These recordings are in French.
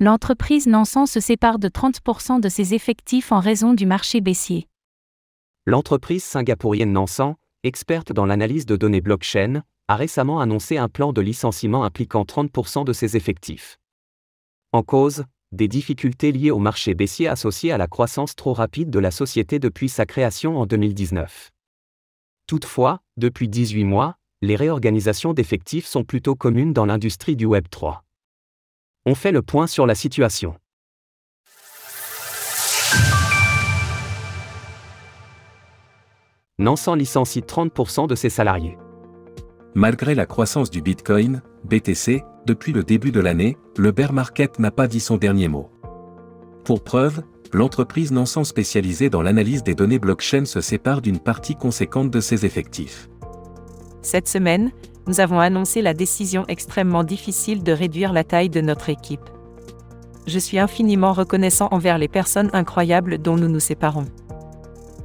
l'entreprise Nansan se sépare de 30% de ses effectifs en raison du marché baissier. L'entreprise singapourienne Nansan, experte dans l'analyse de données blockchain, a récemment annoncé un plan de licenciement impliquant 30% de ses effectifs. En cause, des difficultés liées au marché baissier associées à la croissance trop rapide de la société depuis sa création en 2019. Toutefois, depuis 18 mois, les réorganisations d'effectifs sont plutôt communes dans l'industrie du Web 3. On fait le point sur la situation. Nansan licencie 30% de ses salariés. Malgré la croissance du Bitcoin, BTC, depuis le début de l'année, le bear market n'a pas dit son dernier mot. Pour preuve, l'entreprise Nansan spécialisée dans l'analyse des données blockchain se sépare d'une partie conséquente de ses effectifs. Cette semaine, nous avons annoncé la décision extrêmement difficile de réduire la taille de notre équipe. Je suis infiniment reconnaissant envers les personnes incroyables dont nous nous séparons.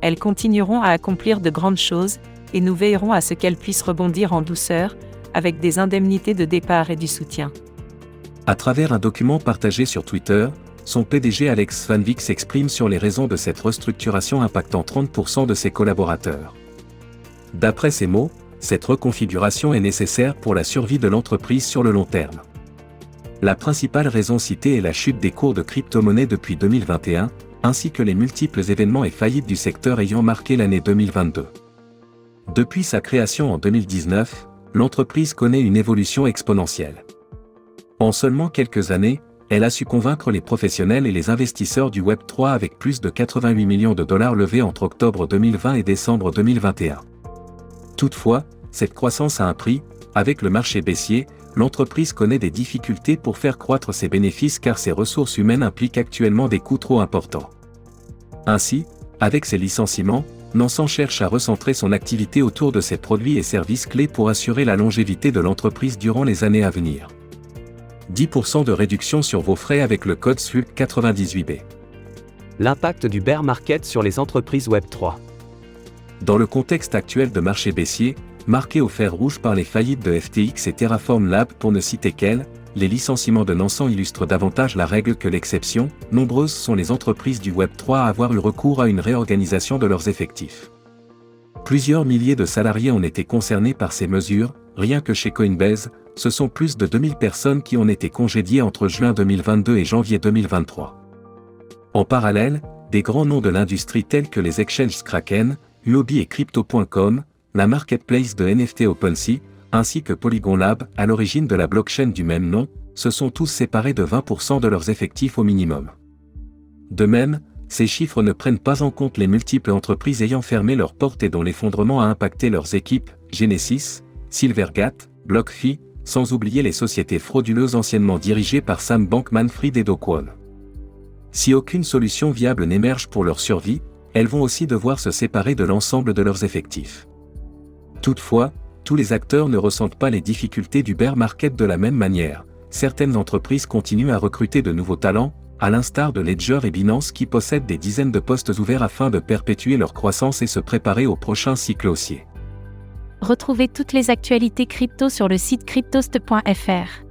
Elles continueront à accomplir de grandes choses, et nous veillerons à ce qu'elle puisse rebondir en douceur, avec des indemnités de départ et du soutien. À travers un document partagé sur Twitter, son PDG Alex Van Wyk s'exprime sur les raisons de cette restructuration impactant 30% de ses collaborateurs. D'après ses mots, cette reconfiguration est nécessaire pour la survie de l'entreprise sur le long terme. La principale raison citée est la chute des cours de crypto-monnaies depuis 2021, ainsi que les multiples événements et faillites du secteur ayant marqué l'année 2022. Depuis sa création en 2019, l'entreprise connaît une évolution exponentielle. En seulement quelques années, elle a su convaincre les professionnels et les investisseurs du Web3 avec plus de 88 millions de dollars levés entre octobre 2020 et décembre 2021. Toutefois, cette croissance a un prix, avec le marché baissier, l'entreprise connaît des difficultés pour faire croître ses bénéfices car ses ressources humaines impliquent actuellement des coûts trop importants. Ainsi, avec ses licenciements, Nansan cherche à recentrer son activité autour de ses produits et services clés pour assurer la longévité de l'entreprise durant les années à venir. 10% de réduction sur vos frais avec le code SULC 98B. L'impact du bear market sur les entreprises Web3. Dans le contexte actuel de marché baissier, marqué au fer rouge par les faillites de FTX et Terraform Lab pour ne citer qu'elles, les licenciements de Nansan illustrent davantage la règle que l'exception, nombreuses sont les entreprises du Web3 à avoir eu recours à une réorganisation de leurs effectifs. Plusieurs milliers de salariés ont été concernés par ces mesures, rien que chez Coinbase, ce sont plus de 2000 personnes qui ont été congédiées entre juin 2022 et janvier 2023. En parallèle, des grands noms de l'industrie tels que les exchanges Kraken, Huobi et Crypto.com, la marketplace de NFT OpenSea, ainsi que Polygon Lab, à l'origine de la blockchain du même nom, se sont tous séparés de 20% de leurs effectifs au minimum. De même, ces chiffres ne prennent pas en compte les multiples entreprises ayant fermé leurs portes et dont l'effondrement a impacté leurs équipes, Genesis, Silvergate, BlockFi, sans oublier les sociétés frauduleuses anciennement dirigées par Sam Bankman-Fried et Do Si aucune solution viable n'émerge pour leur survie, elles vont aussi devoir se séparer de l'ensemble de leurs effectifs. Toutefois, tous les acteurs ne ressentent pas les difficultés du bear market de la même manière. Certaines entreprises continuent à recruter de nouveaux talents, à l'instar de Ledger et Binance qui possèdent des dizaines de postes ouverts afin de perpétuer leur croissance et se préparer au prochain cycle haussier. Retrouvez toutes les actualités crypto sur le site cryptost.fr.